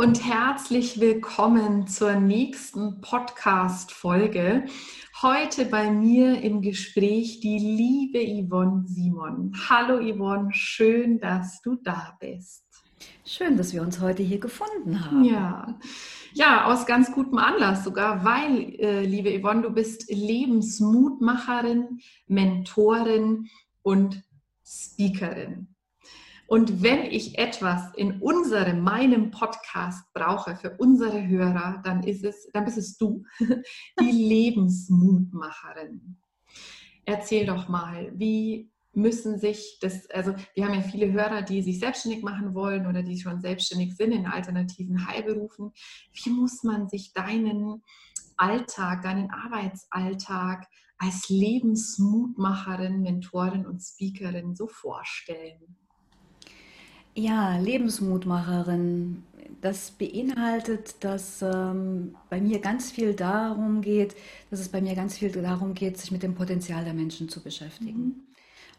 Und herzlich willkommen zur nächsten Podcast-Folge. Heute bei mir im Gespräch die liebe Yvonne Simon. Hallo Yvonne, schön, dass du da bist. Schön, dass wir uns heute hier gefunden haben. Ja, ja aus ganz gutem Anlass sogar, weil, äh, liebe Yvonne, du bist Lebensmutmacherin, Mentorin und Speakerin. Und wenn ich etwas in unserem, meinem Podcast brauche für unsere Hörer, dann ist es, dann bist es du, die Lebensmutmacherin. Erzähl doch mal, wie müssen sich das, also wir haben ja viele Hörer, die sich selbstständig machen wollen oder die schon selbstständig sind in alternativen Heilberufen. Wie muss man sich deinen Alltag, deinen Arbeitsalltag als Lebensmutmacherin, Mentorin und Speakerin so vorstellen? Ja, Lebensmutmacherin. Das beinhaltet, dass ähm, bei mir ganz viel darum geht, dass es bei mir ganz viel darum geht, sich mit dem Potenzial der Menschen zu beschäftigen. Mhm.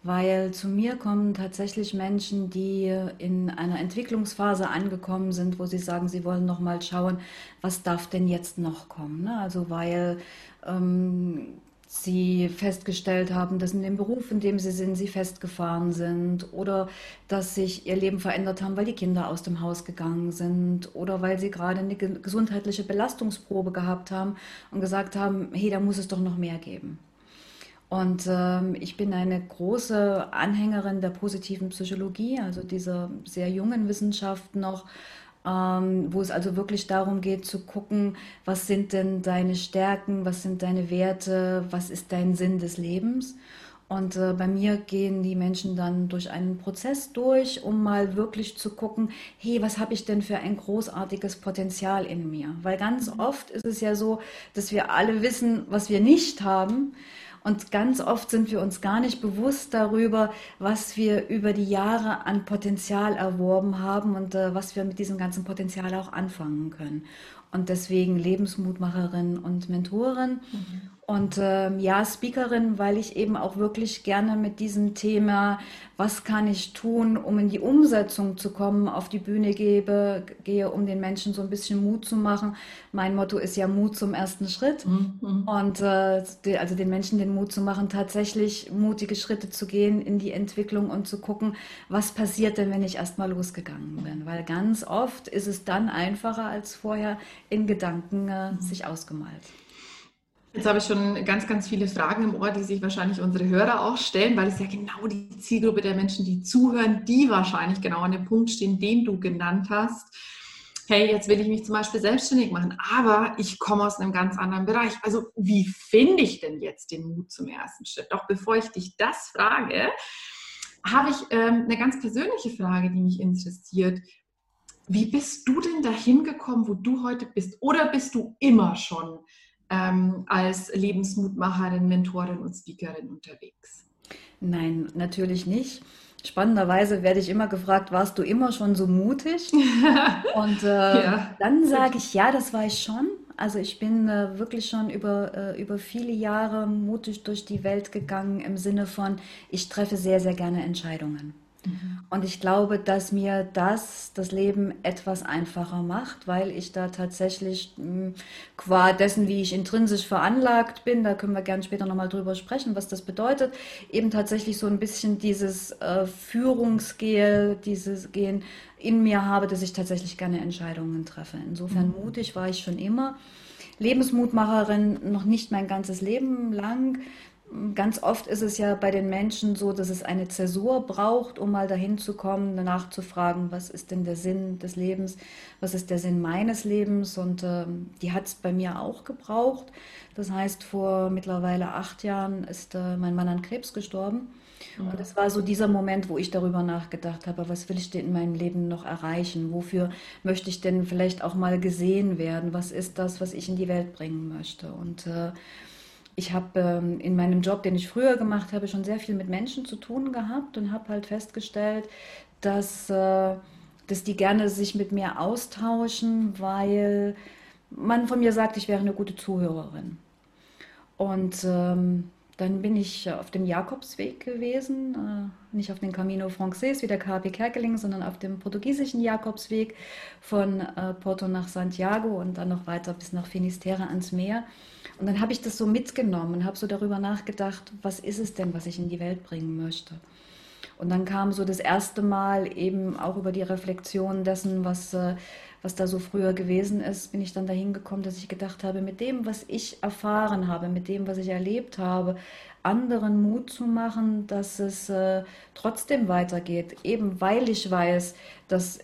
Weil zu mir kommen tatsächlich Menschen, die in einer Entwicklungsphase angekommen sind, wo sie sagen, sie wollen noch mal schauen, was darf denn jetzt noch kommen. Ne? Also weil ähm, sie festgestellt haben, dass in dem Beruf, in dem sie sind, sie festgefahren sind oder dass sich ihr Leben verändert haben, weil die Kinder aus dem Haus gegangen sind oder weil sie gerade eine gesundheitliche Belastungsprobe gehabt haben und gesagt haben, hey, da muss es doch noch mehr geben. Und ähm, ich bin eine große Anhängerin der positiven Psychologie, also dieser sehr jungen Wissenschaft noch, ähm, wo es also wirklich darum geht zu gucken, was sind denn deine Stärken, was sind deine Werte, was ist dein Sinn des Lebens. Und äh, bei mir gehen die Menschen dann durch einen Prozess durch, um mal wirklich zu gucken, hey, was habe ich denn für ein großartiges Potenzial in mir? Weil ganz mhm. oft ist es ja so, dass wir alle wissen, was wir nicht haben. Und ganz oft sind wir uns gar nicht bewusst darüber, was wir über die Jahre an Potenzial erworben haben und äh, was wir mit diesem ganzen Potenzial auch anfangen können. Und deswegen Lebensmutmacherin und Mentorin. Mhm. Und ähm, ja, Speakerin, weil ich eben auch wirklich gerne mit diesem Thema, was kann ich tun, um in die Umsetzung zu kommen, auf die Bühne gebe, gehe, um den Menschen so ein bisschen Mut zu machen. Mein Motto ist ja Mut zum ersten Schritt. Mhm. Und äh, die, also den Menschen den Mut zu machen, tatsächlich mutige Schritte zu gehen in die Entwicklung und zu gucken, was passiert denn, wenn ich erstmal losgegangen bin. Weil ganz oft ist es dann einfacher als vorher in Gedanken äh, mhm. sich ausgemalt. Jetzt habe ich schon ganz, ganz viele Fragen im Ohr, die sich wahrscheinlich unsere Hörer auch stellen, weil es ja genau die Zielgruppe der Menschen, die zuhören, die wahrscheinlich genau an dem Punkt stehen, den du genannt hast. Hey, jetzt will ich mich zum Beispiel selbstständig machen, aber ich komme aus einem ganz anderen Bereich. Also wie finde ich denn jetzt den Mut zum ersten Schritt? Doch bevor ich dich das frage, habe ich ähm, eine ganz persönliche Frage, die mich interessiert. Wie bist du denn dahin gekommen, wo du heute bist? Oder bist du immer schon ähm, als Lebensmutmacherin, Mentorin und Speakerin unterwegs? Nein, natürlich nicht. Spannenderweise werde ich immer gefragt, warst du immer schon so mutig? Und äh, ja. dann sage ich, ja, das war ich schon. Also ich bin äh, wirklich schon über, äh, über viele Jahre mutig durch die Welt gegangen im Sinne von, ich treffe sehr, sehr gerne Entscheidungen. Mhm. Und ich glaube, dass mir das das Leben etwas einfacher macht, weil ich da tatsächlich hm, qua dessen, wie ich intrinsisch veranlagt bin, da können wir gerne später nochmal drüber sprechen, was das bedeutet, eben tatsächlich so ein bisschen dieses äh, Führungsgel, dieses Gehen in mir habe, dass ich tatsächlich gerne Entscheidungen treffe. Insofern mhm. mutig war ich schon immer. Lebensmutmacherin noch nicht mein ganzes Leben lang Ganz oft ist es ja bei den Menschen so, dass es eine Zäsur braucht, um mal dahin zu kommen, danach zu fragen, was ist denn der Sinn des Lebens, was ist der Sinn meines Lebens? Und äh, die hat es bei mir auch gebraucht. Das heißt, vor mittlerweile acht Jahren ist äh, mein Mann an Krebs gestorben. Und das war so dieser Moment, wo ich darüber nachgedacht habe, was will ich denn in meinem Leben noch erreichen? Wofür möchte ich denn vielleicht auch mal gesehen werden? Was ist das, was ich in die Welt bringen möchte? Und äh, ich habe ähm, in meinem Job, den ich früher gemacht habe, schon sehr viel mit Menschen zu tun gehabt und habe halt festgestellt, dass, äh, dass die gerne sich mit mir austauschen, weil man von mir sagt, ich wäre eine gute Zuhörerin. Und ähm, dann bin ich auf dem Jakobsweg gewesen, äh, nicht auf dem Camino Frances wie der KP Kerkeling, sondern auf dem portugiesischen Jakobsweg von äh, Porto nach Santiago und dann noch weiter bis nach Finisterre ans Meer. Und dann habe ich das so mitgenommen und habe so darüber nachgedacht, was ist es denn, was ich in die Welt bringen möchte. Und dann kam so das erste Mal eben auch über die Reflexion dessen, was, äh, was da so früher gewesen ist, bin ich dann dahin gekommen, dass ich gedacht habe, mit dem, was ich erfahren habe, mit dem, was ich erlebt habe, anderen Mut zu machen, dass es äh, trotzdem weitergeht, eben weil ich weiß, dass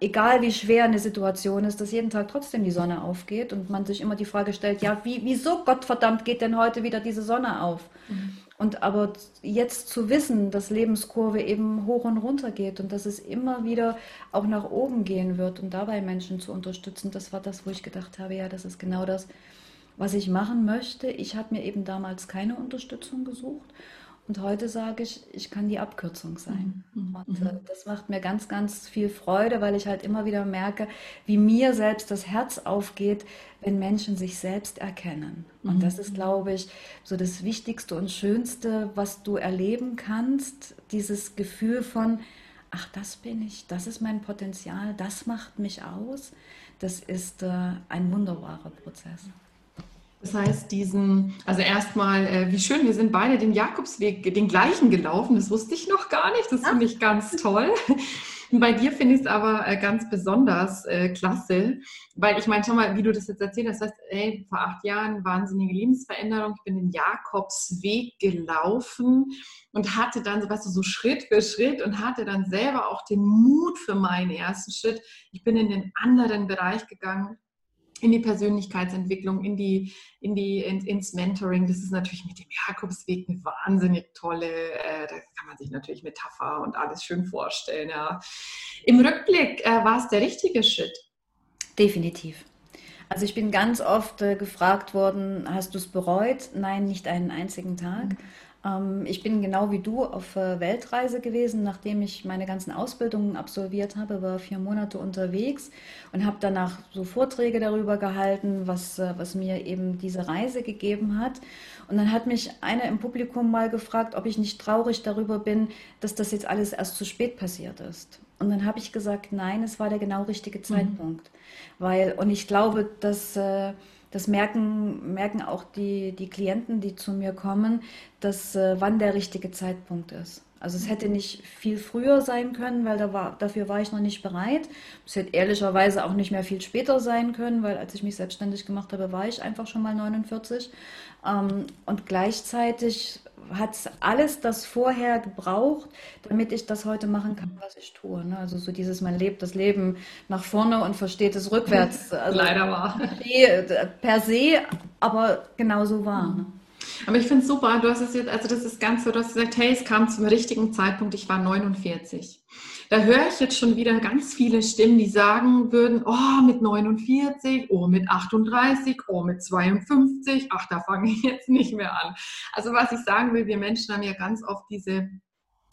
egal wie schwer eine Situation ist, dass jeden Tag trotzdem die Sonne aufgeht und man sich immer die Frage stellt, ja, wie, wieso Gottverdammt geht denn heute wieder diese Sonne auf? Mhm. Und aber jetzt zu wissen, dass Lebenskurve eben hoch und runter geht und dass es immer wieder auch nach oben gehen wird und dabei Menschen zu unterstützen, das war das, wo ich gedacht habe, ja, das ist genau das, was ich machen möchte. Ich habe mir eben damals keine Unterstützung gesucht und heute sage ich, ich kann die Abkürzung sein. Mhm. Und äh, das macht mir ganz, ganz viel Freude, weil ich halt immer wieder merke, wie mir selbst das Herz aufgeht, wenn Menschen sich selbst erkennen. Und das ist, mhm. glaube ich, so das Wichtigste und Schönste, was du erleben kannst. Dieses Gefühl von, ach, das bin ich, das ist mein Potenzial, das macht mich aus. Das ist äh, ein wunderbarer Prozess. Das heißt, diesen, also erstmal, äh, wie schön, wir sind beide den Jakobsweg, den gleichen gelaufen. Das wusste ich noch gar nicht. Das finde ich ganz toll. Bei dir finde ich es aber äh, ganz besonders äh, klasse, weil ich meine, schau mal, wie du das jetzt erzählt hast, das heißt, ey, vor acht Jahren wahnsinnige Lebensveränderung, ich bin den Jakobsweg gelaufen und hatte dann, so weißt du, so Schritt für Schritt und hatte dann selber auch den Mut für meinen ersten Schritt. Ich bin in den anderen Bereich gegangen in die Persönlichkeitsentwicklung, in die, in die, in, ins Mentoring. Das ist natürlich mit dem Jakobsweg eine wahnsinnig tolle, äh, da kann man sich natürlich Metapher und alles schön vorstellen. Ja. Im Rückblick äh, war es der richtige Schritt. Definitiv. Also ich bin ganz oft äh, gefragt worden, hast du es bereut? Nein, nicht einen einzigen Tag. Mhm. Ähm, ich bin genau wie du auf äh, Weltreise gewesen, nachdem ich meine ganzen Ausbildungen absolviert habe, war vier Monate unterwegs und habe danach so Vorträge darüber gehalten, was, äh, was mir eben diese Reise gegeben hat. Und dann hat mich einer im Publikum mal gefragt, ob ich nicht traurig darüber bin, dass das jetzt alles erst zu spät passiert ist. Und dann habe ich gesagt, nein, es war der genau richtige mhm. Zeitpunkt. Mhm. Weil, und ich glaube, dass äh, das merken, merken auch die, die Klienten, die zu mir kommen, dass äh, wann der richtige Zeitpunkt ist. Also es hätte nicht viel früher sein können, weil da war, dafür war ich noch nicht bereit. Es hätte ehrlicherweise auch nicht mehr viel später sein können, weil als ich mich selbstständig gemacht habe, war ich einfach schon mal 49. Ähm, und gleichzeitig hat es alles das vorher gebraucht, damit ich das heute machen kann, was ich tue. Ne? Also so dieses, man lebt das Leben nach vorne und versteht es rückwärts. Also Leider war. Per se, aber genau so war. Ne? Aber ich finde es super, du hast es jetzt, also das ist ganz so, du hast gesagt, hey, es kam zum richtigen Zeitpunkt, ich war 49. Da höre ich jetzt schon wieder ganz viele Stimmen, die sagen würden, oh, mit 49, oh, mit 38, oh, mit 52, ach, da fange ich jetzt nicht mehr an. Also was ich sagen will, wir Menschen haben ja ganz oft diese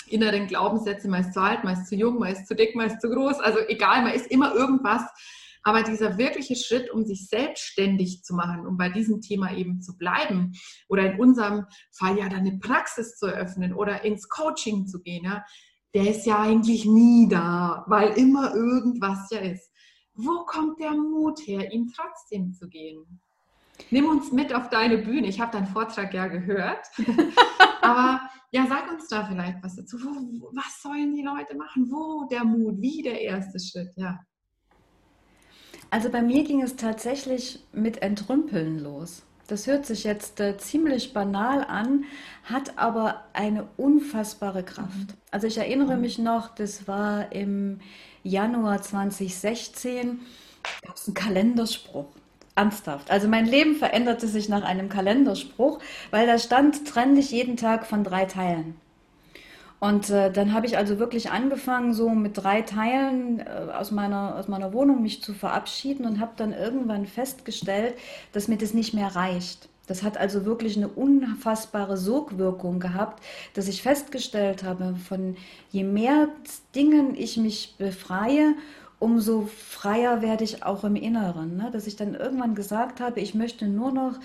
inneren Glaubenssätze, man ist zu alt, man ist zu jung, man ist zu dick, man ist zu groß, also egal, man ist immer irgendwas. Aber dieser wirkliche Schritt, um sich selbstständig zu machen, um bei diesem Thema eben zu bleiben oder in unserem Fall ja dann eine Praxis zu eröffnen oder ins Coaching zu gehen, ja, der ist ja eigentlich nie da, weil immer irgendwas ja ist. Wo kommt der Mut her, ihn trotzdem zu gehen? Nimm uns mit auf deine Bühne. Ich habe deinen Vortrag ja gehört. Aber ja, sag uns da vielleicht was dazu. Wo, was sollen die Leute machen? Wo der Mut? Wie der erste Schritt? Ja. Also bei mir ging es tatsächlich mit Entrümpeln los. Das hört sich jetzt äh, ziemlich banal an, hat aber eine unfassbare Kraft. Mhm. Also ich erinnere mich noch, das war im Januar 2016, gab es einen Kalenderspruch. Ernsthaft. Also mein Leben veränderte sich nach einem Kalenderspruch, weil da stand, trenn dich jeden Tag von drei Teilen. Und äh, dann habe ich also wirklich angefangen, so mit drei Teilen äh, aus, meiner, aus meiner Wohnung mich zu verabschieden und habe dann irgendwann festgestellt, dass mir das nicht mehr reicht. Das hat also wirklich eine unfassbare Sogwirkung gehabt, dass ich festgestellt habe, von je mehr Dingen ich mich befreie, umso freier werde ich auch im Inneren. Ne? Dass ich dann irgendwann gesagt habe, ich möchte nur noch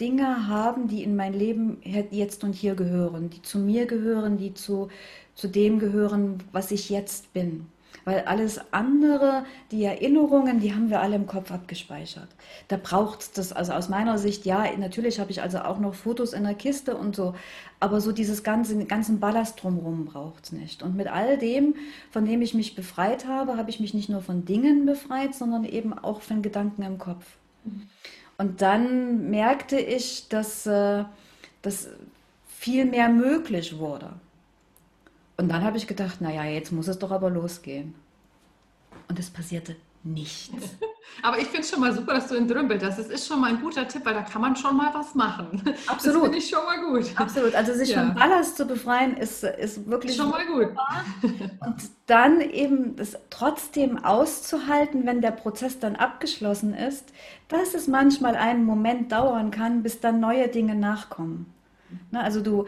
Dinge haben, die in mein Leben jetzt und hier gehören, die zu mir gehören, die zu, zu dem gehören, was ich jetzt bin. Weil alles andere, die Erinnerungen, die haben wir alle im Kopf abgespeichert. Da braucht das, also aus meiner Sicht, ja, natürlich habe ich also auch noch Fotos in der Kiste und so, aber so dieses ganze, ganzen Ballast drumherum braucht es nicht. Und mit all dem, von dem ich mich befreit habe, habe ich mich nicht nur von Dingen befreit, sondern eben auch von Gedanken im Kopf. Und dann merkte ich, dass, äh, dass viel mehr möglich wurde. Und dann habe ich gedacht, naja, jetzt muss es doch aber losgehen. Und es passierte nichts. Aber ich finde es schon mal super, dass du entrümpelt hast. Das ist schon mal ein guter Tipp, weil da kann man schon mal was machen. Absolut. Das finde ich schon mal gut. Absolut. Also sich ja. von Ballast zu befreien, ist, ist wirklich schon mal gut. Und dann eben das trotzdem auszuhalten, wenn der Prozess dann abgeschlossen ist, dass es manchmal einen Moment dauern kann, bis dann neue Dinge nachkommen. Also du,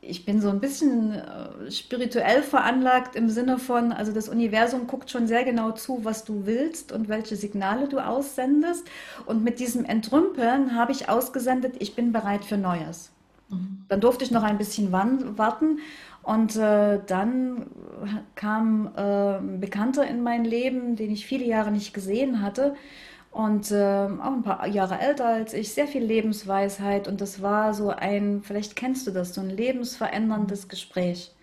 ich bin so ein bisschen äh, spirituell veranlagt im Sinne von, also das Universum guckt schon sehr genau zu, was du willst und welche Signale du aussendest. Und mit diesem Entrümpeln habe ich ausgesendet, ich bin bereit für Neues. Mhm. Dann durfte ich noch ein bisschen warten und äh, dann kam äh, ein Bekannter in mein Leben, den ich viele Jahre nicht gesehen hatte und äh, auch ein paar Jahre älter als ich, sehr viel Lebensweisheit und das war so ein, vielleicht kennst du das, so ein lebensveränderndes Gespräch.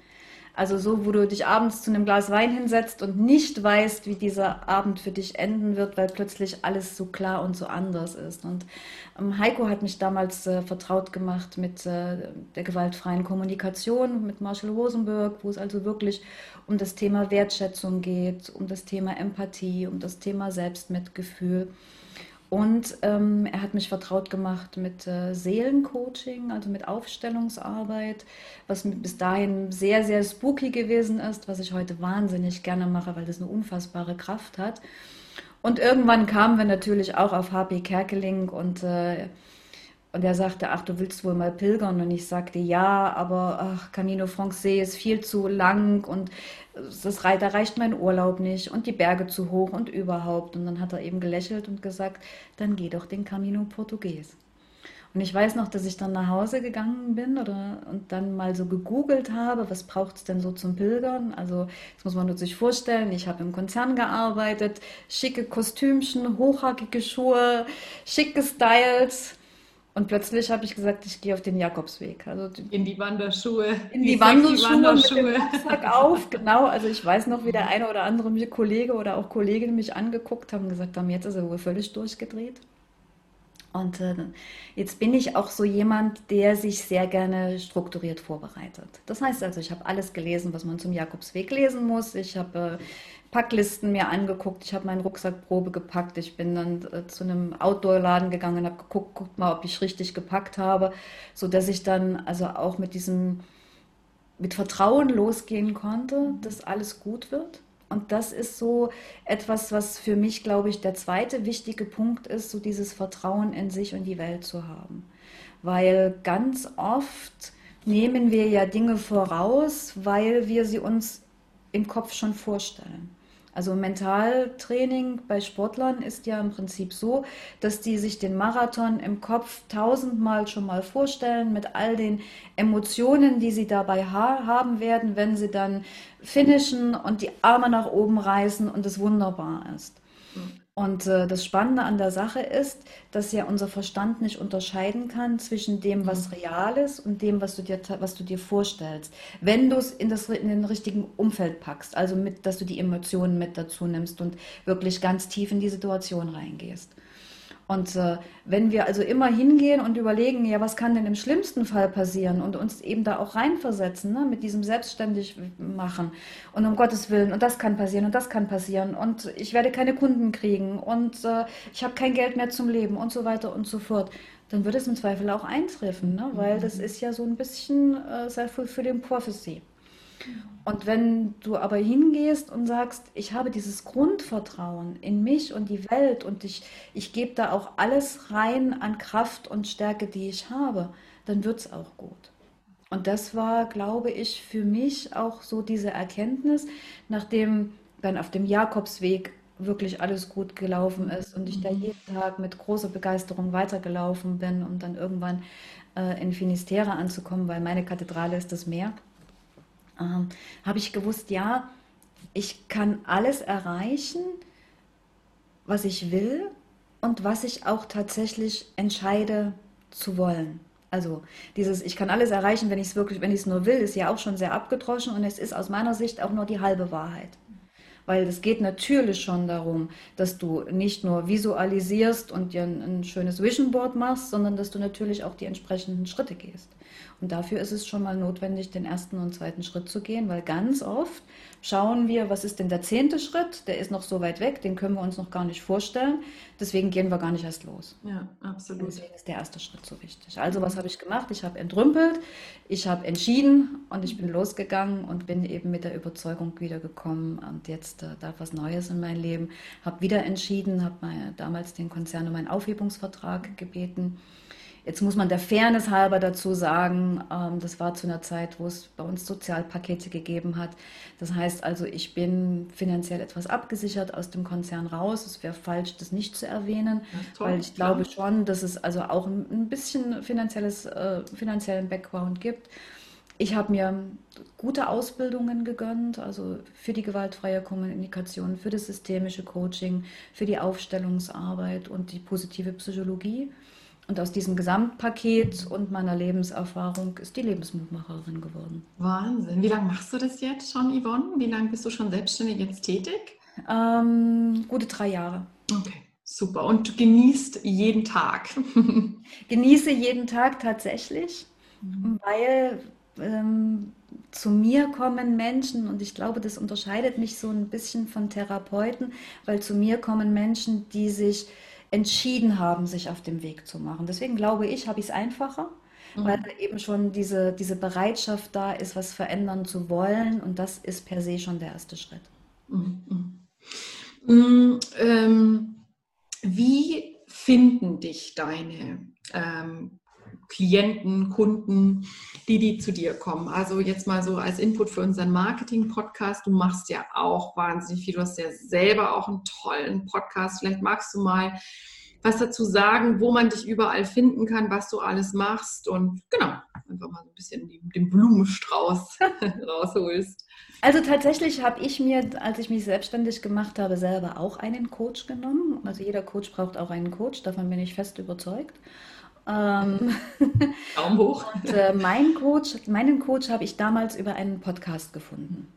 Also so, wo du dich abends zu einem Glas Wein hinsetzt und nicht weißt, wie dieser Abend für dich enden wird, weil plötzlich alles so klar und so anders ist. Und ähm, Heiko hat mich damals äh, vertraut gemacht mit äh, der gewaltfreien Kommunikation, mit Marshall Rosenberg, wo es also wirklich um das Thema Wertschätzung geht, um das Thema Empathie, um das Thema Selbstmitgefühl. Und ähm, er hat mich vertraut gemacht mit äh, Seelencoaching, also mit Aufstellungsarbeit, was bis dahin sehr, sehr spooky gewesen ist, was ich heute wahnsinnig gerne mache, weil das eine unfassbare Kraft hat. Und irgendwann kamen wir natürlich auch auf HP Kerkeling und äh, und er sagte, ach, du willst wohl mal pilgern? Und ich sagte, ja, aber ach, Camino Francais ist viel zu lang und das, da reicht mein Urlaub nicht und die Berge zu hoch und überhaupt. Und dann hat er eben gelächelt und gesagt, dann geh doch den Camino Portugues. Und ich weiß noch, dass ich dann nach Hause gegangen bin oder, und dann mal so gegoogelt habe, was braucht es denn so zum Pilgern? Also das muss man sich vorstellen, ich habe im Konzern gearbeitet, schicke Kostümchen, hochhackige Schuhe, schicke Styles und plötzlich habe ich gesagt, ich gehe auf den Jakobsweg. Also in die Wanderschuhe. In die, Wanderschuhe, die Wanderschuhe mit dem Rucksack auf, genau. Also ich weiß noch, wie der eine oder andere Kollege oder auch Kollegin mich angeguckt haben und gesagt haben, jetzt ist er wohl völlig durchgedreht. Und äh, jetzt bin ich auch so jemand, der sich sehr gerne strukturiert vorbereitet. Das heißt also, ich habe alles gelesen, was man zum Jakobsweg lesen muss. Ich habe äh, Packlisten mir angeguckt, ich habe meinen Rucksackprobe gepackt, ich bin dann äh, zu einem Outdoor-Laden gegangen und habe geguckt, guckt mal, ob ich richtig gepackt habe, so dass ich dann also auch mit diesem mit Vertrauen losgehen konnte, dass alles gut wird. Und das ist so etwas, was für mich, glaube ich, der zweite wichtige Punkt ist, so dieses Vertrauen in sich und die Welt zu haben. Weil ganz oft nehmen wir ja Dinge voraus, weil wir sie uns im Kopf schon vorstellen. Also Mentaltraining bei Sportlern ist ja im Prinzip so, dass die sich den Marathon im Kopf tausendmal schon mal vorstellen mit all den Emotionen, die sie dabei ha haben werden, wenn sie dann finishen und die Arme nach oben reißen und es wunderbar ist. Mhm. Und äh, das Spannende an der Sache ist, dass ja unser Verstand nicht unterscheiden kann zwischen dem, was mhm. real ist und dem, was du dir, was du dir vorstellst. Wenn du es in, das, in den richtigen Umfeld packst, also mit, dass du die Emotionen mit dazu nimmst und wirklich ganz tief in die Situation reingehst. Und äh, wenn wir also immer hingehen und überlegen, ja, was kann denn im schlimmsten Fall passieren und uns eben da auch reinversetzen, ne, mit diesem selbstständig machen und um Gottes Willen und das kann passieren und das kann passieren und ich werde keine Kunden kriegen und äh, ich habe kein Geld mehr zum Leben und so weiter und so fort, dann wird es im Zweifel auch eintreffen, ne, weil das mhm. ist ja so ein bisschen äh, self-fulfilling prophecy. Und wenn du aber hingehst und sagst, ich habe dieses Grundvertrauen in mich und die Welt und ich, ich gebe da auch alles rein an Kraft und Stärke, die ich habe, dann wird es auch gut. Und das war, glaube ich, für mich auch so diese Erkenntnis, nachdem dann auf dem Jakobsweg wirklich alles gut gelaufen ist und ich da mhm. jeden Tag mit großer Begeisterung weitergelaufen bin, um dann irgendwann äh, in Finisterre anzukommen, weil meine Kathedrale ist das Meer ähm, habe ich gewusst, ja, ich kann alles erreichen, was ich will und was ich auch tatsächlich entscheide zu wollen. Also dieses, ich kann alles erreichen, wenn ich es wirklich, wenn ich es nur will, ist ja auch schon sehr abgedroschen und es ist aus meiner Sicht auch nur die halbe Wahrheit. Weil es geht natürlich schon darum, dass du nicht nur visualisierst und dir ein, ein schönes Vision Board machst, sondern dass du natürlich auch die entsprechenden Schritte gehst. Und dafür ist es schon mal notwendig, den ersten und zweiten Schritt zu gehen, weil ganz oft schauen wir, was ist denn der zehnte Schritt? Der ist noch so weit weg, den können wir uns noch gar nicht vorstellen. Deswegen gehen wir gar nicht erst los. Ja, absolut. deswegen ist der erste Schritt so wichtig. Also was habe ich gemacht? Ich habe entrümpelt, ich habe entschieden und ich bin losgegangen und bin eben mit der Überzeugung wiedergekommen und jetzt äh, darf was Neues in mein Leben. Habe wieder entschieden, habe damals den Konzern um einen Aufhebungsvertrag gebeten Jetzt muss man der Fairness halber dazu sagen, ähm, das war zu einer Zeit, wo es bei uns Sozialpakete gegeben hat. Das heißt also, ich bin finanziell etwas abgesichert aus dem Konzern raus. Es wäre falsch, das nicht zu erwähnen, toll, weil ich glaube schon, dass es also auch ein bisschen finanzielles, äh, finanziellen Background gibt. Ich habe mir gute Ausbildungen gegönnt, also für die gewaltfreie Kommunikation, für das systemische Coaching, für die Aufstellungsarbeit und die positive Psychologie. Und aus diesem Gesamtpaket und meiner Lebenserfahrung ist die Lebensmutmacherin geworden. Wahnsinn. Wie lange machst du das jetzt schon, Yvonne? Wie lange bist du schon selbstständig jetzt tätig? Ähm, gute drei Jahre. Okay, super. Und du genießt jeden Tag? Genieße jeden Tag tatsächlich, mhm. weil ähm, zu mir kommen Menschen und ich glaube, das unterscheidet mich so ein bisschen von Therapeuten, weil zu mir kommen Menschen, die sich entschieden haben, sich auf den Weg zu machen. Deswegen glaube ich, habe ich es einfacher, mhm. weil da eben schon diese, diese Bereitschaft da ist, was verändern zu wollen. Und das ist per se schon der erste Schritt. Mhm. Mhm. Ähm, wie finden dich deine ähm, Klienten, Kunden, die, die zu dir kommen. Also jetzt mal so als Input für unseren Marketing-Podcast. Du machst ja auch wahnsinnig viel. Du hast ja selber auch einen tollen Podcast. Vielleicht magst du mal was dazu sagen, wo man dich überall finden kann, was du alles machst und genau, einfach mal ein bisschen den Blumenstrauß rausholst. Also tatsächlich habe ich mir, als ich mich selbstständig gemacht habe, selber auch einen Coach genommen. Also jeder Coach braucht auch einen Coach, davon bin ich fest überzeugt. Ähm, Daumen hoch. Und, äh, mein Coach, meinen Coach habe ich damals über einen Podcast gefunden.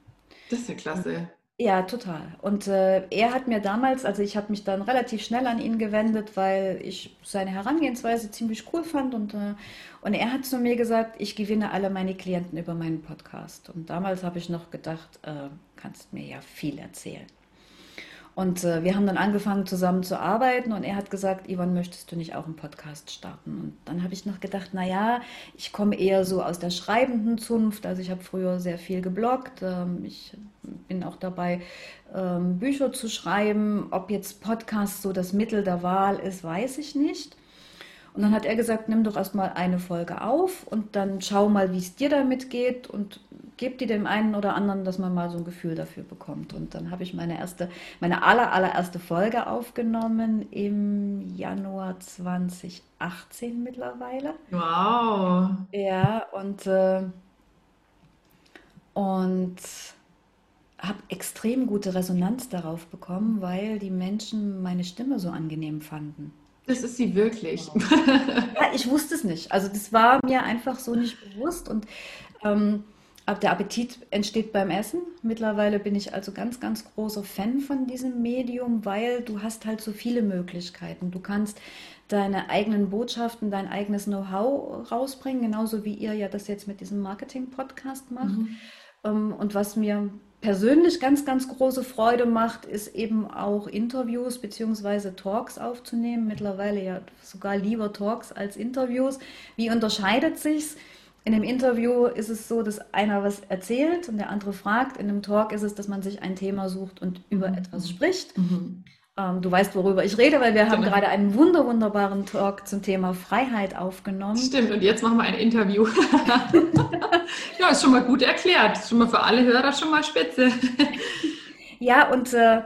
Das ist ja klasse. Ja, total. Und äh, er hat mir damals, also ich habe mich dann relativ schnell an ihn gewendet, weil ich seine Herangehensweise ziemlich cool fand und, äh, und er hat zu mir gesagt, ich gewinne alle meine Klienten über meinen Podcast. Und damals habe ich noch gedacht, äh, kannst mir ja viel erzählen. Und äh, wir haben dann angefangen zusammen zu arbeiten und er hat gesagt, Ivan, möchtest du nicht auch einen Podcast starten? Und dann habe ich noch gedacht, naja, ich komme eher so aus der schreibenden Zunft. Also ich habe früher sehr viel gebloggt. Ähm, ich bin auch dabei, ähm, Bücher zu schreiben. Ob jetzt Podcast so das Mittel der Wahl ist, weiß ich nicht. Und dann hat er gesagt, nimm doch erstmal eine Folge auf und dann schau mal, wie es dir damit geht und gebt die dem einen oder anderen, dass man mal so ein Gefühl dafür bekommt. Und dann habe ich meine erste, meine aller, allererste Folge aufgenommen im Januar 2018 mittlerweile. Wow. Ja, und, äh, und habe extrem gute Resonanz darauf bekommen, weil die Menschen meine Stimme so angenehm fanden. Das ist sie wirklich. Ja, ich wusste es nicht. Also das war mir einfach so nicht bewusst und ähm, der Appetit entsteht beim Essen. Mittlerweile bin ich also ganz, ganz großer Fan von diesem Medium, weil du hast halt so viele Möglichkeiten. Du kannst deine eigenen Botschaften, dein eigenes Know-how rausbringen, genauso wie ihr ja das jetzt mit diesem Marketing-Podcast macht. Mhm. Ähm, und was mir persönlich ganz, ganz große Freude macht, ist eben auch Interviews bzw. Talks aufzunehmen. Mittlerweile ja sogar lieber Talks als Interviews. Wie unterscheidet sich's? In dem Interview ist es so, dass einer was erzählt und der andere fragt. In einem Talk ist es, dass man sich ein Thema sucht und über etwas spricht. Mhm. Ähm, du weißt, worüber ich rede, weil wir haben genau. gerade einen wunder wunderbaren Talk zum Thema Freiheit aufgenommen. Stimmt, und jetzt machen wir ein Interview. ja, ist schon mal gut erklärt. Ist schon mal für alle Hörer schon mal spitze. ja, und, äh,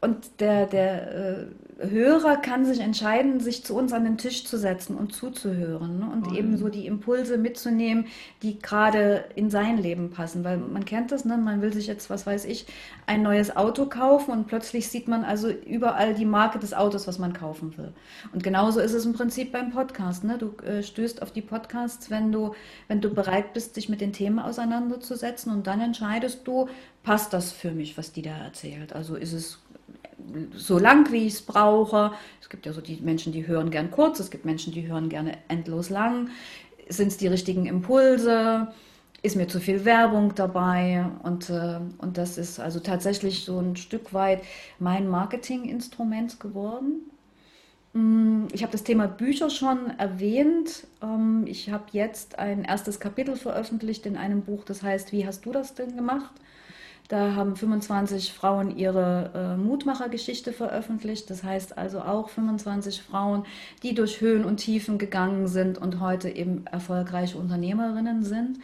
und der, der äh, Hörer kann sich entscheiden, sich zu uns an den Tisch zu setzen und zuzuhören ne? und mhm. eben so die Impulse mitzunehmen, die gerade in sein Leben passen. Weil man kennt das, ne? man will sich jetzt, was weiß ich, ein neues Auto kaufen und plötzlich sieht man also überall die Marke des Autos, was man kaufen will. Und genauso ist es im Prinzip beim Podcast. Ne? Du äh, stößt auf die Podcasts, wenn du, wenn du bereit bist, dich mit den Themen auseinanderzusetzen und dann entscheidest du, passt das für mich, was die da erzählt? Also ist es so lang, wie ich es brauche. Es gibt ja so die Menschen, die hören gern kurz, es gibt Menschen, die hören gerne endlos lang. Sind es die richtigen Impulse? Ist mir zu viel Werbung dabei? Und, äh, und das ist also tatsächlich so ein Stück weit mein Marketinginstrument geworden. Mm, ich habe das Thema Bücher schon erwähnt. Ähm, ich habe jetzt ein erstes Kapitel veröffentlicht in einem Buch, das heißt, wie hast du das denn gemacht? Da haben 25 Frauen ihre äh, Mutmachergeschichte veröffentlicht. Das heißt also auch 25 Frauen, die durch Höhen und Tiefen gegangen sind und heute eben erfolgreiche Unternehmerinnen sind.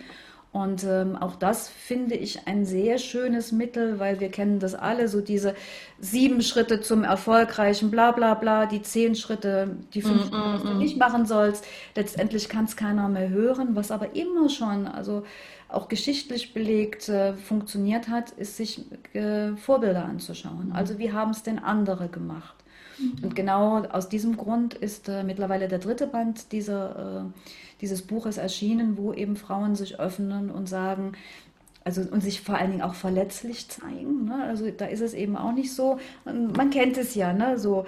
Und ähm, auch das finde ich ein sehr schönes Mittel, weil wir kennen das alle, so diese sieben Schritte zum erfolgreichen bla bla bla, die zehn Schritte, die fünf mm, Schritte, was du mm, mm. nicht machen sollst. Letztendlich kann es keiner mehr hören, was aber immer schon, also auch geschichtlich belegt äh, funktioniert hat, ist sich äh, Vorbilder anzuschauen. Also wie haben es denn andere gemacht? Mhm. Und genau aus diesem Grund ist äh, mittlerweile der dritte Band dieser, äh, dieses Buches erschienen, wo eben Frauen sich öffnen und sagen, also und sich vor allen Dingen auch verletzlich zeigen. Ne? Also da ist es eben auch nicht so. Man kennt es ja, ne? So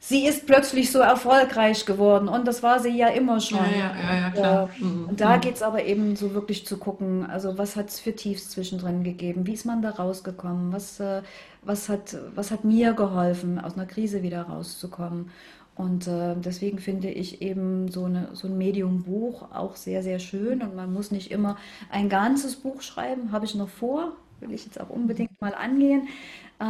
sie ist plötzlich so erfolgreich geworden und das war sie ja immer schon. Ja, ja, ja, klar. Mhm. Und da mhm. geht es aber eben so wirklich zu gucken, also was hat es für Tiefs zwischendrin gegeben, wie ist man da rausgekommen, was, äh, was, hat, was hat mir geholfen, aus einer Krise wieder rauszukommen. Und äh, deswegen finde ich eben so, eine, so ein Medium-Buch auch sehr, sehr schön. Und man muss nicht immer ein ganzes Buch schreiben, habe ich noch vor, will ich jetzt auch unbedingt mal angehen. Äh,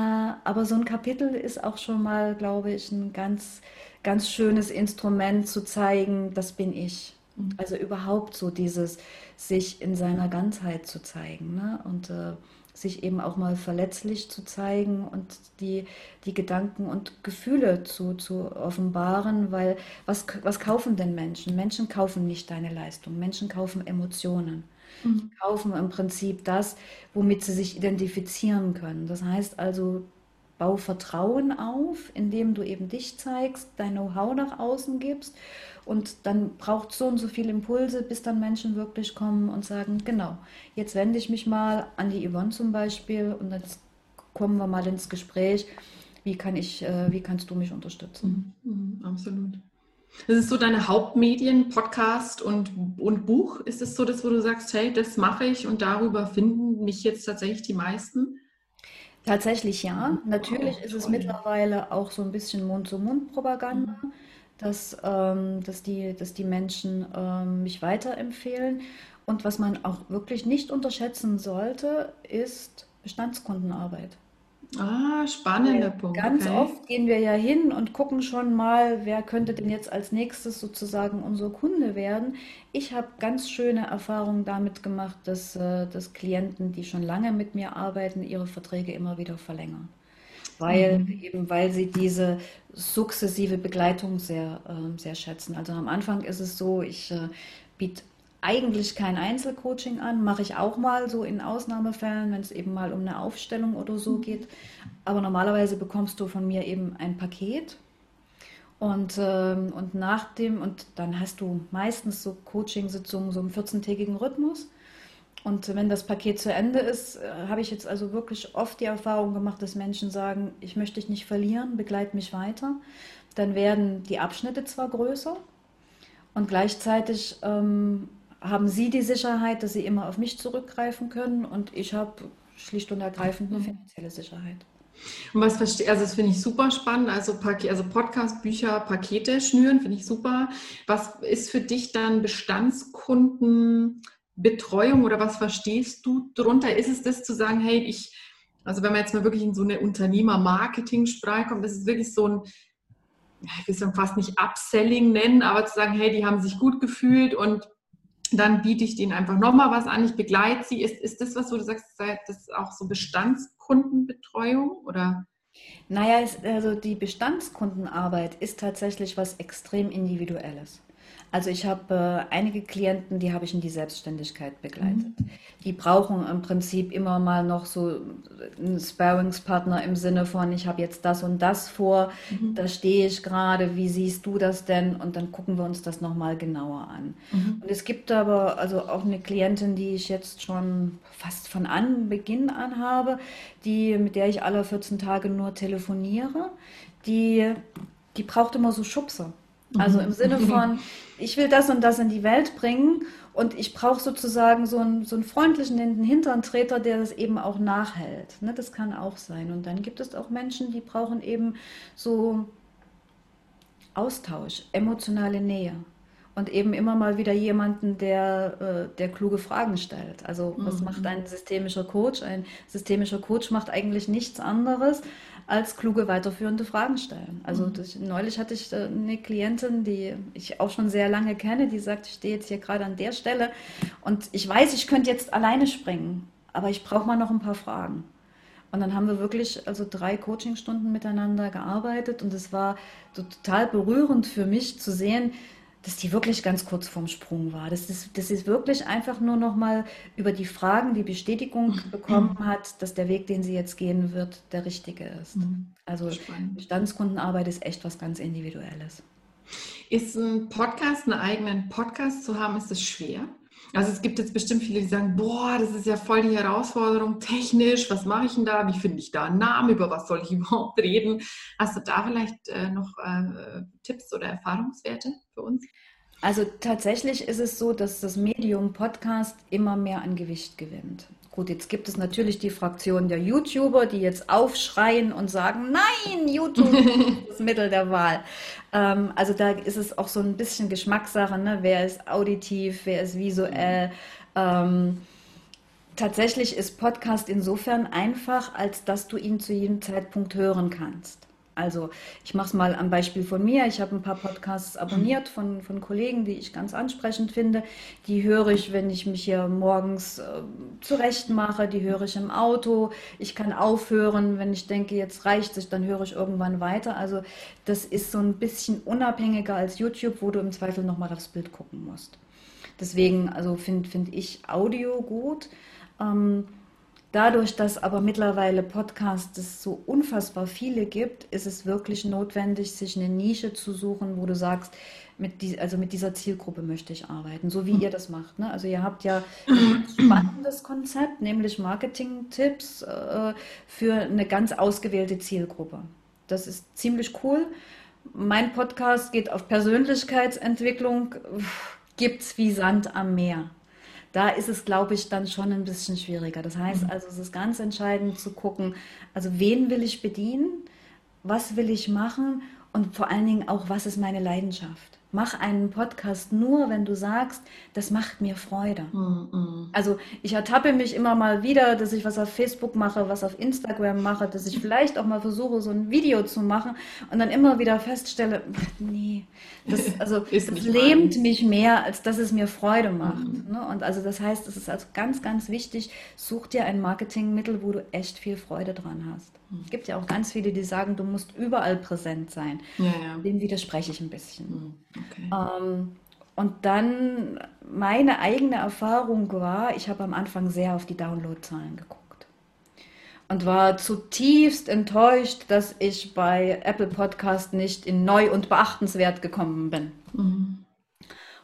aber so ein Kapitel ist auch schon mal, glaube ich, ein ganz, ganz schönes Instrument zu zeigen, das bin ich. Mhm. Also überhaupt so dieses sich in seiner Ganzheit zu zeigen ne? und äh, sich eben auch mal verletzlich zu zeigen und die, die Gedanken und Gefühle zu, zu offenbaren, weil was, was kaufen denn Menschen? Menschen kaufen nicht deine Leistung, Menschen kaufen Emotionen mhm. kaufen im Prinzip das, womit sie sich identifizieren können. Das heißt also, bau Vertrauen auf, indem du eben dich zeigst, dein Know-how nach außen gibst und dann braucht so und so viele Impulse, bis dann Menschen wirklich kommen und sagen, genau, jetzt wende ich mich mal an die Yvonne zum Beispiel und dann kommen wir mal ins Gespräch, wie kann ich, äh, wie kannst du mich unterstützen? Mhm, mhm absolut. Das ist so deine Hauptmedien, Podcast und, und Buch. Ist es so, dass wo du sagst, hey, das mache ich und darüber finden mich jetzt tatsächlich die meisten? Tatsächlich ja. Natürlich oh, ist es mittlerweile auch so ein bisschen Mund-zu-Mund-Propaganda, mhm. dass, ähm, dass, die, dass die Menschen ähm, mich weiterempfehlen. Und was man auch wirklich nicht unterschätzen sollte, ist Bestandskundenarbeit. Ah, spannender Punkt. Ganz okay. oft gehen wir ja hin und gucken schon mal, wer könnte denn jetzt als nächstes sozusagen unser Kunde werden. Ich habe ganz schöne Erfahrungen damit gemacht, dass, äh, dass Klienten, die schon lange mit mir arbeiten, ihre Verträge immer wieder verlängern. Weil mhm. eben, weil sie diese sukzessive Begleitung sehr, äh, sehr schätzen. Also am Anfang ist es so, ich äh, biete eigentlich kein Einzelcoaching an, mache ich auch mal so in Ausnahmefällen, wenn es eben mal um eine Aufstellung oder so mhm. geht. Aber normalerweise bekommst du von mir eben ein Paket. Und, ähm, und nach dem, und dann hast du meistens so Coaching-Sitzungen so im 14-tägigen Rhythmus. Und wenn das Paket zu Ende ist, äh, habe ich jetzt also wirklich oft die Erfahrung gemacht, dass Menschen sagen, ich möchte dich nicht verlieren, begleite mich weiter. Dann werden die Abschnitte zwar größer und gleichzeitig ähm, haben sie die Sicherheit, dass sie immer auf mich zurückgreifen können und ich habe schlicht und ergreifend eine finanzielle Sicherheit. Und was verstehe, also das finde ich super spannend. Also, also Podcast, Bücher, Pakete schnüren, finde ich super. Was ist für dich dann Bestandskunden Betreuung oder was verstehst du darunter? Ist es das zu sagen, hey, ich, also wenn man jetzt mal wirklich in so eine Unternehmer-Marketing-Sprache kommt, das ist wirklich so ein, ich will es fast nicht Upselling nennen, aber zu sagen, hey, die haben sich gut gefühlt und dann biete ich denen einfach nochmal was an, ich begleite sie. Ist, ist das was, wo du sagst, das ist auch so Bestandskundenbetreuung oder? Naja, also die Bestandskundenarbeit ist tatsächlich was extrem Individuelles. Also ich habe äh, einige Klienten, die habe ich in die Selbstständigkeit begleitet. Mhm. Die brauchen im Prinzip immer mal noch so einen Sparringspartner im Sinne von, ich habe jetzt das und das vor, mhm. da stehe ich gerade, wie siehst du das denn? Und dann gucken wir uns das nochmal genauer an. Mhm. Und es gibt aber also auch eine Klientin, die ich jetzt schon fast von Anbeginn an habe, die, mit der ich alle 14 Tage nur telefoniere, die, die braucht immer so Schubser. Also im Sinne von, ich will das und das in die Welt bringen und ich brauche sozusagen so einen, so einen freundlichen Hinterntreter, der das eben auch nachhält. Ne, das kann auch sein. Und dann gibt es auch Menschen, die brauchen eben so Austausch, emotionale Nähe. Und eben immer mal wieder jemanden, der, äh, der kluge Fragen stellt. Also was mhm. macht ein systemischer Coach? Ein systemischer Coach macht eigentlich nichts anderes, als kluge weiterführende Fragen stellen. Also mhm. das, neulich hatte ich äh, eine Klientin, die ich auch schon sehr lange kenne, die sagt, ich stehe jetzt hier gerade an der Stelle und ich weiß, ich könnte jetzt alleine springen, aber ich brauche mal noch ein paar Fragen. Und dann haben wir wirklich also drei Coachingstunden miteinander gearbeitet und es war so total berührend für mich zu sehen, dass die wirklich ganz kurz vorm Sprung war. Das ist, das ist wirklich einfach nur noch mal über die Fragen die Bestätigung bekommen hat, dass der Weg, den sie jetzt gehen wird, der richtige ist. Mhm. Also Spannend. Bestandskundenarbeit ist echt was ganz Individuelles. Ist ein Podcast, einen eigenen Podcast zu haben, ist das schwer? Also es gibt jetzt bestimmt viele, die sagen, boah, das ist ja voll die Herausforderung, technisch, was mache ich denn da? Wie finde ich da einen Namen? Über was soll ich überhaupt reden? Hast du da vielleicht äh, noch äh, Tipps oder Erfahrungswerte für uns? Also tatsächlich ist es so, dass das Medium Podcast immer mehr an Gewicht gewinnt. Gut, jetzt gibt es natürlich die Fraktion der YouTuber, die jetzt aufschreien und sagen, nein, YouTube ist das Mittel der Wahl. Ähm, also da ist es auch so ein bisschen Geschmackssache, ne? wer ist auditiv, wer ist visuell. Ähm, tatsächlich ist Podcast insofern einfach, als dass du ihn zu jedem Zeitpunkt hören kannst. Also ich mache es mal am Beispiel von mir. Ich habe ein paar Podcasts abonniert von, von Kollegen, die ich ganz ansprechend finde. Die höre ich, wenn ich mich hier morgens äh, zurecht mache. Die höre ich im Auto. Ich kann aufhören, wenn ich denke, jetzt reicht es, dann höre ich irgendwann weiter. Also das ist so ein bisschen unabhängiger als YouTube, wo du im Zweifel nochmal aufs Bild gucken musst. Deswegen, also finde find ich Audio gut. Ähm, Dadurch, dass aber mittlerweile Podcasts so unfassbar viele gibt, ist es wirklich notwendig, sich eine Nische zu suchen, wo du sagst, mit, die, also mit dieser Zielgruppe möchte ich arbeiten, so wie ihr das macht. Ne? Also ihr habt ja ein spannendes Konzept, nämlich Marketing-Tipps äh, für eine ganz ausgewählte Zielgruppe. Das ist ziemlich cool. Mein Podcast geht auf Persönlichkeitsentwicklung, gibt es wie Sand am Meer da ist es, glaube ich, dann schon ein bisschen schwieriger. Das heißt mhm. also, es ist ganz entscheidend zu gucken, also wen will ich bedienen, was will ich machen und vor allen Dingen auch, was ist meine Leidenschaft. Mach einen Podcast nur, wenn du sagst, das macht mir Freude. Mm, Also ich ertappe mich immer mal wieder, dass ich was auf Facebook mache, was auf Instagram mache, dass ich vielleicht auch mal versuche, so ein Video zu machen und dann immer wieder feststelle, nee, das, also, das lähmt mich mehr, als dass es mir Freude macht. Mm. Ne? Und also das heißt, es ist also ganz, ganz wichtig, such dir ein Marketingmittel, wo du echt viel Freude dran hast. Es gibt ja auch ganz viele, die sagen, du musst überall präsent sein. Ja, ja. Dem widerspreche ich ein bisschen. Hm, okay. Ähm, und dann meine eigene Erfahrung war, ich habe am Anfang sehr auf die Downloadzahlen geguckt und war zutiefst enttäuscht, dass ich bei Apple Podcast nicht in neu und beachtenswert gekommen bin. Mhm.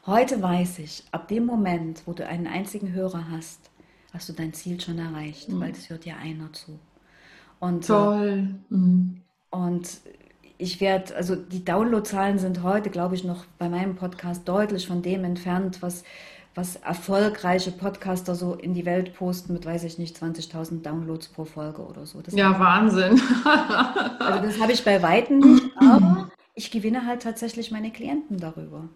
Heute weiß ich, ab dem Moment, wo du einen einzigen Hörer hast, hast du dein Ziel schon erreicht, mhm. weil es hört ja einer zu. Und, Toll. Mhm. Und ich werde, also die Downloadzahlen sind heute, glaube ich, noch bei meinem Podcast deutlich von dem entfernt, was, was erfolgreiche Podcaster so in die Welt posten mit, weiß ich nicht, 20.000 Downloads pro Folge oder so. Das ja, Wahnsinn. also das habe ich bei Weitem nicht, aber ich gewinne halt tatsächlich meine Klienten darüber.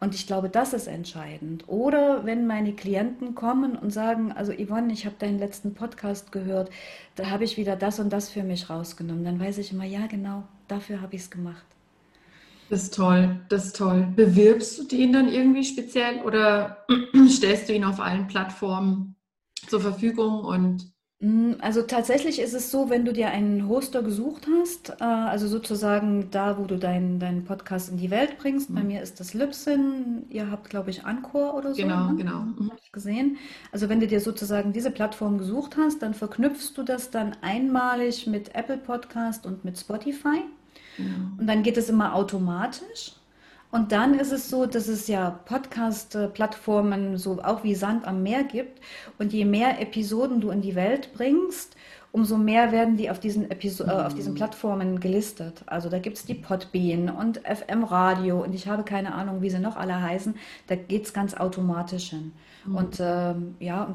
Und ich glaube, das ist entscheidend. Oder wenn meine Klienten kommen und sagen, also Yvonne, ich habe deinen letzten Podcast gehört, da habe ich wieder das und das für mich rausgenommen, dann weiß ich immer, ja genau, dafür habe ich es gemacht. Das ist toll, das ist toll. Bewirbst du den dann irgendwie speziell oder stellst du ihn auf allen Plattformen zur Verfügung und also tatsächlich ist es so, wenn du dir einen Hoster gesucht hast, äh, also sozusagen da, wo du deinen deinen Podcast in die Welt bringst. Bei mhm. mir ist das Libsyn. Ihr habt, glaube ich, Anchor oder so. Genau, ne? genau. Mhm. Habe ich gesehen. Also wenn du dir sozusagen diese Plattform gesucht hast, dann verknüpfst du das dann einmalig mit Apple Podcast und mit Spotify. Genau. Und dann geht es immer automatisch. Und dann ist es so, dass es ja Podcast-Plattformen so auch wie Sand am Meer gibt. Und je mehr Episoden du in die Welt bringst, umso mehr werden die auf diesen, Episo äh, auf diesen Plattformen gelistet. Also da gibt es die Podbean und FM Radio und ich habe keine Ahnung, wie sie noch alle heißen. Da geht es ganz automatisch hin. Mhm. Und ähm, ja,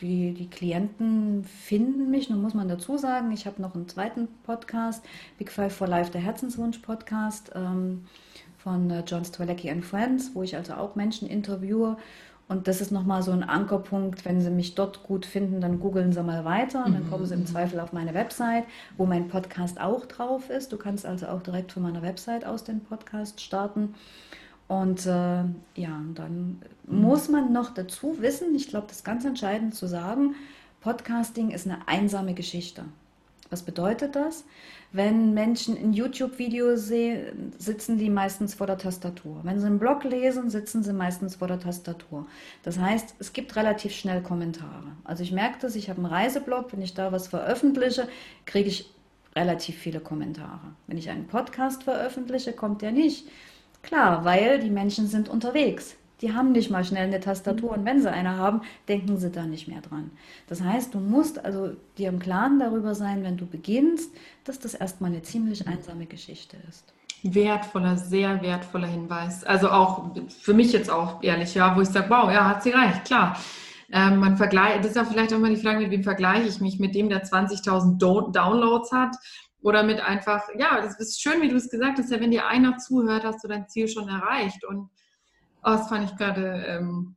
die, die Klienten finden mich, nun muss man dazu sagen, ich habe noch einen zweiten Podcast, Big Five for Life, der Herzenswunsch-Podcast. Ähm, von äh, John Stralecki and Friends, wo ich also auch Menschen interviewe. Und das ist nochmal so ein Ankerpunkt. Wenn Sie mich dort gut finden, dann googeln Sie mal weiter. Und dann kommen Sie im mhm. Zweifel auf meine Website, wo mein Podcast auch drauf ist. Du kannst also auch direkt von meiner Website aus den Podcast starten. Und äh, ja, dann muss man noch dazu wissen, ich glaube, das ist ganz entscheidend zu sagen, Podcasting ist eine einsame Geschichte. Was bedeutet das? Wenn Menschen ein YouTube-Video sehen, sitzen die meistens vor der Tastatur. Wenn sie einen Blog lesen, sitzen sie meistens vor der Tastatur. Das heißt, es gibt relativ schnell Kommentare. Also ich merke das, ich habe einen Reiseblog, wenn ich da was veröffentliche, kriege ich relativ viele Kommentare. Wenn ich einen Podcast veröffentliche, kommt der nicht. Klar, weil die Menschen sind unterwegs die haben nicht mal schnell eine Tastatur und wenn sie eine haben, denken sie da nicht mehr dran. Das heißt, du musst also dir im Klaren darüber sein, wenn du beginnst, dass das erstmal eine ziemlich einsame Geschichte ist. Wertvoller, sehr wertvoller Hinweis. Also auch für mich jetzt auch ehrlich, ja, wo ich sage, wow, ja, hat sie recht, klar. Ähm, man vergleicht, das ist ja vielleicht auch mal die Frage, mit wem vergleiche ich mich, mit dem, der 20.000 Downloads hat oder mit einfach, ja, das ist schön, wie du es gesagt hast, ja, wenn dir einer zuhört, hast du dein Ziel schon erreicht und Oh, das fand ich gerade ähm,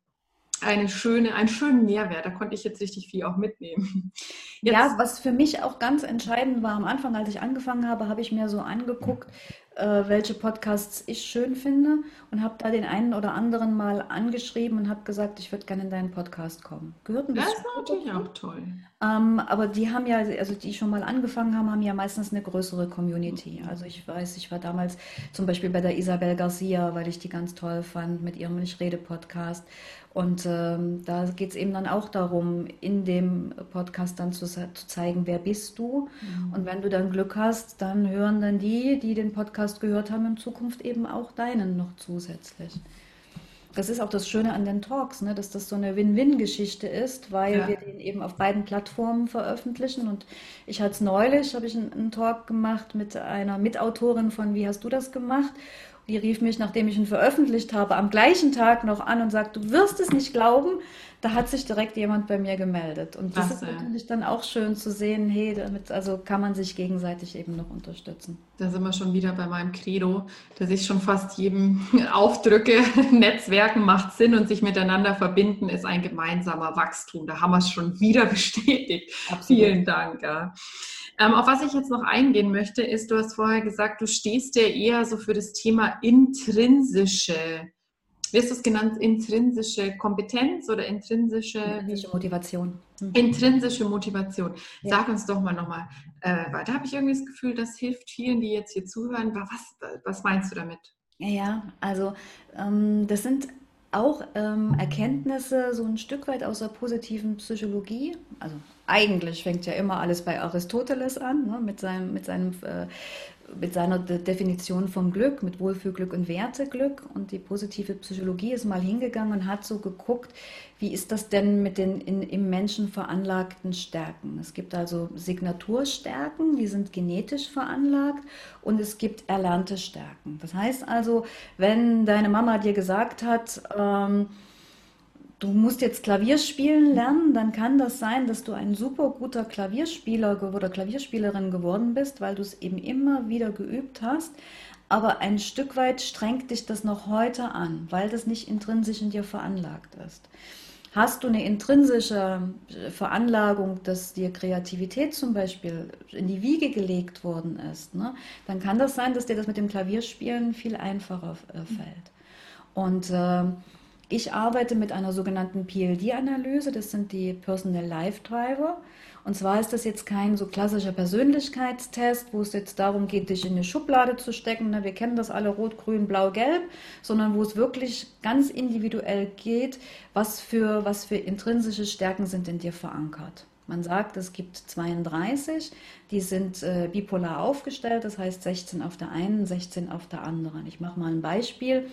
eine schöne, einen schönen Mehrwert. Da konnte ich jetzt richtig viel auch mitnehmen. Jetzt, ja, was für mich auch ganz entscheidend war am Anfang, als ich angefangen habe, habe ich mir so angeguckt, welche Podcasts ich schön finde und habe da den einen oder anderen mal angeschrieben und habe gesagt, ich würde gerne in deinen Podcast kommen. Gehörten das? Das ist natürlich auch toll. Ähm, aber die haben ja, also die schon mal angefangen haben, haben ja meistens eine größere Community. Also ich weiß, ich war damals zum Beispiel bei der Isabel Garcia, weil ich die ganz toll fand mit ihrem Ich rede Podcast. Und ähm, da geht es eben dann auch darum, in dem Podcast dann zu, zu zeigen, wer bist du. Mhm. Und wenn du dann Glück hast, dann hören dann die, die den Podcast gehört haben, in Zukunft eben auch deinen noch zusätzlich. Das ist auch das Schöne an den Talks, ne? dass das so eine Win-Win-Geschichte ist, weil ja. wir den eben auf beiden Plattformen veröffentlichen. Und ich hatte es neulich, habe ich einen, einen Talk gemacht mit einer Mitautorin von Wie hast du das gemacht? Die rief mich, nachdem ich ihn veröffentlicht habe, am gleichen Tag noch an und sagt, du wirst es nicht glauben. Da hat sich direkt jemand bei mir gemeldet. Und das Ach, ist natürlich dann auch schön zu sehen, hey, damit also kann man sich gegenseitig eben noch unterstützen. Da sind wir schon wieder bei meinem Credo, dass ich schon fast jedem aufdrücke, Netzwerken macht Sinn und sich miteinander verbinden ist ein gemeinsamer Wachstum. Da haben wir es schon wieder bestätigt. Absolut. Vielen Dank. Ja. Ähm, auf was ich jetzt noch eingehen möchte, ist, du hast vorher gesagt, du stehst ja eher so für das Thema intrinsische, wie ist das genannt, intrinsische Kompetenz oder intrinsische, intrinsische Motivation. Mhm. Intrinsische Motivation. Ja. Sag uns doch mal nochmal äh, Da habe ich irgendwie das Gefühl, das hilft vielen, die jetzt hier zuhören. Was, was meinst du damit? Ja, also ähm, das sind auch ähm, Erkenntnisse so ein Stück weit aus der positiven Psychologie. Also eigentlich fängt ja immer alles bei Aristoteles an, ne, mit seinem, mit seinem äh, mit seiner Definition vom Glück, mit Wohlfühlglück und Werteglück. Und die positive Psychologie ist mal hingegangen und hat so geguckt, wie ist das denn mit den in, im Menschen veranlagten Stärken. Es gibt also Signaturstärken, die sind genetisch veranlagt und es gibt erlernte Stärken. Das heißt also, wenn deine Mama dir gesagt hat, ähm, du musst jetzt Klavier spielen lernen, dann kann das sein, dass du ein super guter Klavierspieler oder Klavierspielerin geworden bist, weil du es eben immer wieder geübt hast. Aber ein Stück weit strengt dich das noch heute an, weil das nicht intrinsisch in dir veranlagt ist. Hast du eine intrinsische Veranlagung, dass dir Kreativität zum Beispiel in die Wiege gelegt worden ist, ne, dann kann das sein, dass dir das mit dem Klavierspielen viel einfacher äh, fällt. Und äh, ich arbeite mit einer sogenannten PLD-Analyse, das sind die Personal Life Driver. Und zwar ist das jetzt kein so klassischer Persönlichkeitstest, wo es jetzt darum geht, dich in eine Schublade zu stecken. Ne? Wir kennen das alle rot, grün, blau, gelb, sondern wo es wirklich ganz individuell geht, was für, was für intrinsische Stärken sind in dir verankert. Man sagt, es gibt 32, die sind äh, bipolar aufgestellt, das heißt 16 auf der einen, 16 auf der anderen. Ich mache mal ein Beispiel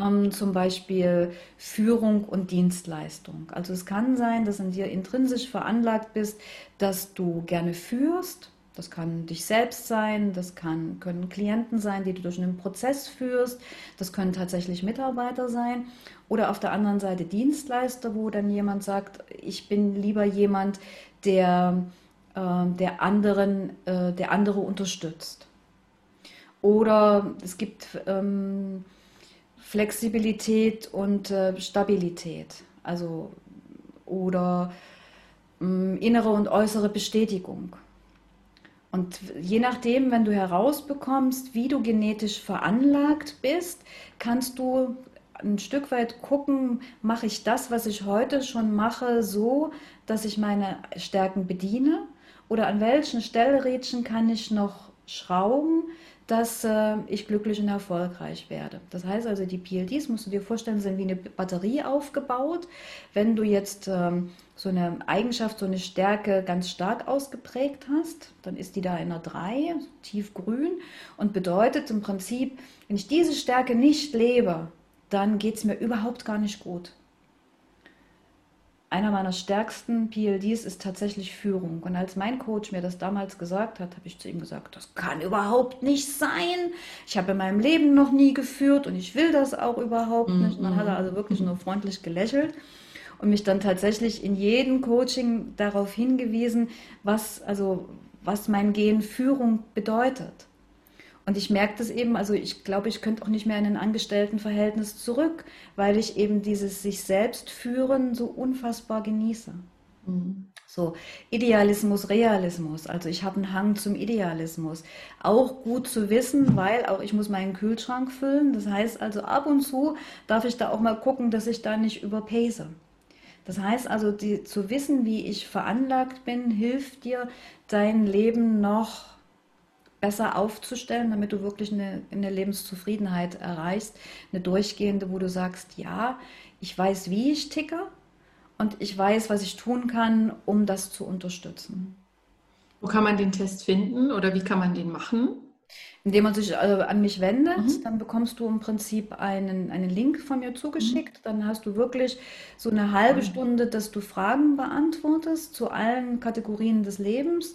ähm, zum Beispiel Führung und Dienstleistung. Also es kann sein, dass in dir intrinsisch veranlagt bist, dass du gerne führst. Das kann dich selbst sein, das kann, können Klienten sein, die du durch einen Prozess führst, das können tatsächlich Mitarbeiter sein oder auf der anderen Seite Dienstleister, wo dann jemand sagt, ich bin lieber jemand, der, äh, der anderen, äh, der andere unterstützt. Oder es gibt ähm, Flexibilität und äh, Stabilität. Also oder mh, mm, innere und äußere Bestätigung. Und je nachdem, wenn du herausbekommst, wie du genetisch veranlagt bist, kannst du ein Stück weit gucken, mache ich das, was ich heute schon mache, so, dass ich meine Stärken bediene? Oder an welchen Stellrädchen kann ich noch schrauben, dass äh, ich glücklich und erfolgreich werde. Das heißt also, die PLDs, musst du dir vorstellen, sind wie eine Batterie aufgebaut. Wenn du jetzt ähm, so eine Eigenschaft, so eine Stärke ganz stark ausgeprägt hast, dann ist die da in einer 3, tiefgrün und bedeutet im Prinzip, wenn ich diese Stärke nicht lebe, dann geht es mir überhaupt gar nicht gut einer meiner stärksten PLDs ist tatsächlich Führung. Und als mein Coach mir das damals gesagt hat, habe ich zu ihm gesagt, das kann überhaupt nicht sein. Ich habe in meinem Leben noch nie geführt und ich will das auch überhaupt nicht. Und dann hat er also wirklich nur freundlich gelächelt und mich dann tatsächlich in jedem Coaching darauf hingewiesen, was, also, was mein Gen Führung bedeutet. Und ich merke das eben, also ich glaube, ich könnte auch nicht mehr in ein Angestelltenverhältnis zurück, weil ich eben dieses sich selbst führen so unfassbar genieße. Mhm. So, Idealismus, Realismus. Also ich habe einen Hang zum Idealismus. Auch gut zu wissen, weil auch ich muss meinen Kühlschrank füllen. Das heißt also ab und zu darf ich da auch mal gucken, dass ich da nicht überpace. Das heißt also, die, zu wissen, wie ich veranlagt bin, hilft dir, dein Leben noch besser aufzustellen, damit du wirklich eine, eine Lebenszufriedenheit erreichst, eine durchgehende, wo du sagst, ja, ich weiß, wie ich ticke und ich weiß, was ich tun kann, um das zu unterstützen. Wo kann man den Test finden oder wie kann man den machen? Indem man sich also an mich wendet, mhm. dann bekommst du im Prinzip einen, einen Link von mir zugeschickt. Mhm. Dann hast du wirklich so eine halbe Stunde, dass du Fragen beantwortest zu allen Kategorien des Lebens.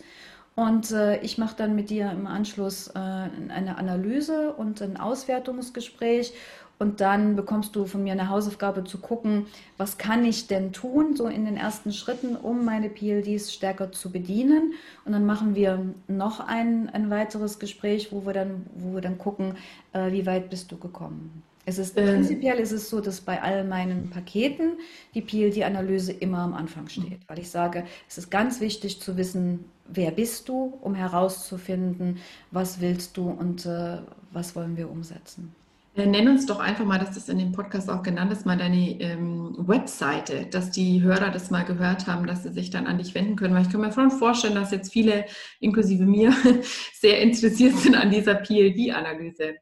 Und äh, ich mache dann mit dir im Anschluss äh, eine Analyse und ein Auswertungsgespräch. Und dann bekommst du von mir eine Hausaufgabe zu gucken, was kann ich denn tun, so in den ersten Schritten, um meine PLDs stärker zu bedienen. Und dann machen wir noch ein, ein weiteres Gespräch, wo wir dann, wo wir dann gucken, äh, wie weit bist du gekommen. Es ist, ähm. prinzipiell ist es so, dass bei all meinen Paketen die PLD-Analyse immer am Anfang steht, weil ich sage, es ist ganz wichtig zu wissen, wer bist du, um herauszufinden, was willst du und äh, was wollen wir umsetzen. Äh, nenn uns doch einfach mal, dass das in dem Podcast auch genannt ist, mal deine ähm, Webseite, dass die Hörer das mal gehört haben, dass sie sich dann an dich wenden können. Weil ich kann mir schon vorstellen, dass jetzt viele, inklusive mir, sehr interessiert sind an dieser PLD-Analyse.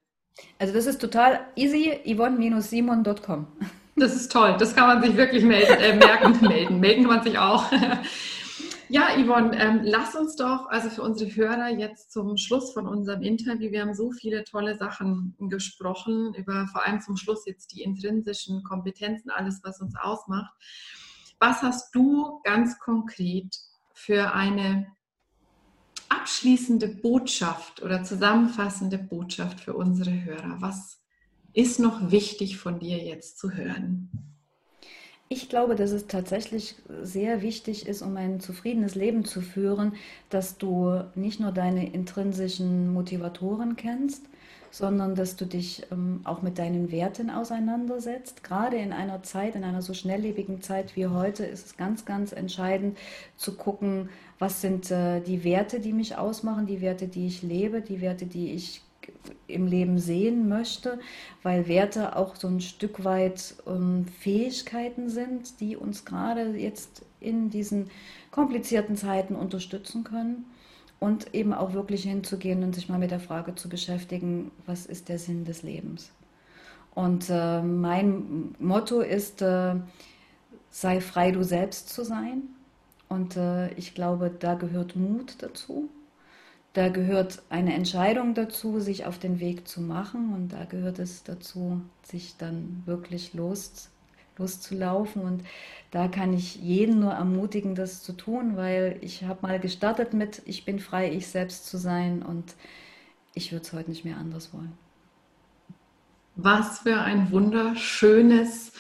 Also das ist total easy, yvonne-simon.com. Das ist toll, das kann man sich wirklich melden, äh, merken, melden. Melden kann man sich auch. Ja, Yvonne, ähm, lass uns doch, also für unsere Hörer jetzt zum Schluss von unserem Interview, wir haben so viele tolle Sachen gesprochen, über vor allem zum Schluss jetzt die intrinsischen Kompetenzen, alles, was uns ausmacht. Was hast du ganz konkret für eine abschließende Botschaft oder zusammenfassende Botschaft für unsere Hörer? Was ist noch wichtig von dir jetzt zu hören? Ich glaube, dass es tatsächlich sehr wichtig ist, um ein zufriedenes Leben zu führen, dass du nicht nur deine intrinsischen Motivatoren kennst, sondern dass du dich ähm, auch mit deinen Werten auseinandersetzt. Gerade in einer Zeit, in einer so schnelllebigen Zeit wie heute, ist es ganz, ganz entscheidend zu gucken, was sind äh, die Werte, die mich ausmachen, die Werte, die ich lebe, die Werte, die ich im Leben sehen möchte, weil Werte auch so ein Stück weit ähm, Fähigkeiten sind, die uns gerade jetzt in diesen komplizierten Zeiten unterstützen können und eben auch wirklich hinzugehen und sich mal mit der Frage zu beschäftigen, was ist der Sinn des Lebens? Und äh, mein Motto ist, äh, sei frei, du selbst zu sein. Und äh, ich glaube, da gehört Mut dazu. Da gehört eine Entscheidung dazu, sich auf den Weg zu machen. Und da gehört es dazu, sich dann wirklich los, loszulaufen. Und da kann ich jeden nur ermutigen, das zu tun, weil ich habe mal gestartet mit, ich bin frei, ich selbst zu sein. Und ich würde es heute nicht mehr anders wollen. Was für ein wunderschönes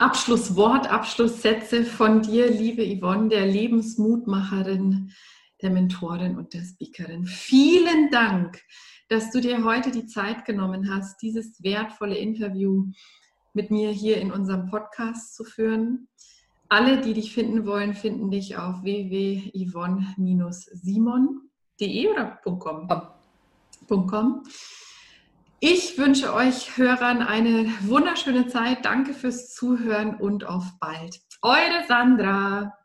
Abschlusswort, Abschlusssätze von dir, liebe Yvonne, der Lebensmutmacherin der Mentorin und der Speakerin. Vielen Dank, dass du dir heute die Zeit genommen hast, dieses wertvolle Interview mit mir hier in unserem Podcast zu führen. Alle, die dich finden wollen, finden dich auf www.yvonne-simon.de oder .com. .com. Ich wünsche euch Hörern eine wunderschöne Zeit. Danke fürs Zuhören und auf bald. Eure Sandra.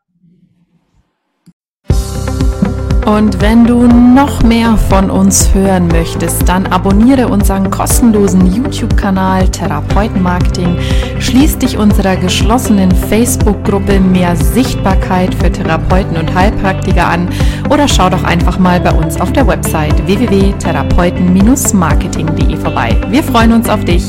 Und wenn du noch mehr von uns hören möchtest, dann abonniere unseren kostenlosen YouTube-Kanal Therapeutenmarketing, schließ dich unserer geschlossenen Facebook-Gruppe Mehr Sichtbarkeit für Therapeuten und Heilpraktiker an oder schau doch einfach mal bei uns auf der Website www.therapeuten-marketing.de vorbei. Wir freuen uns auf dich.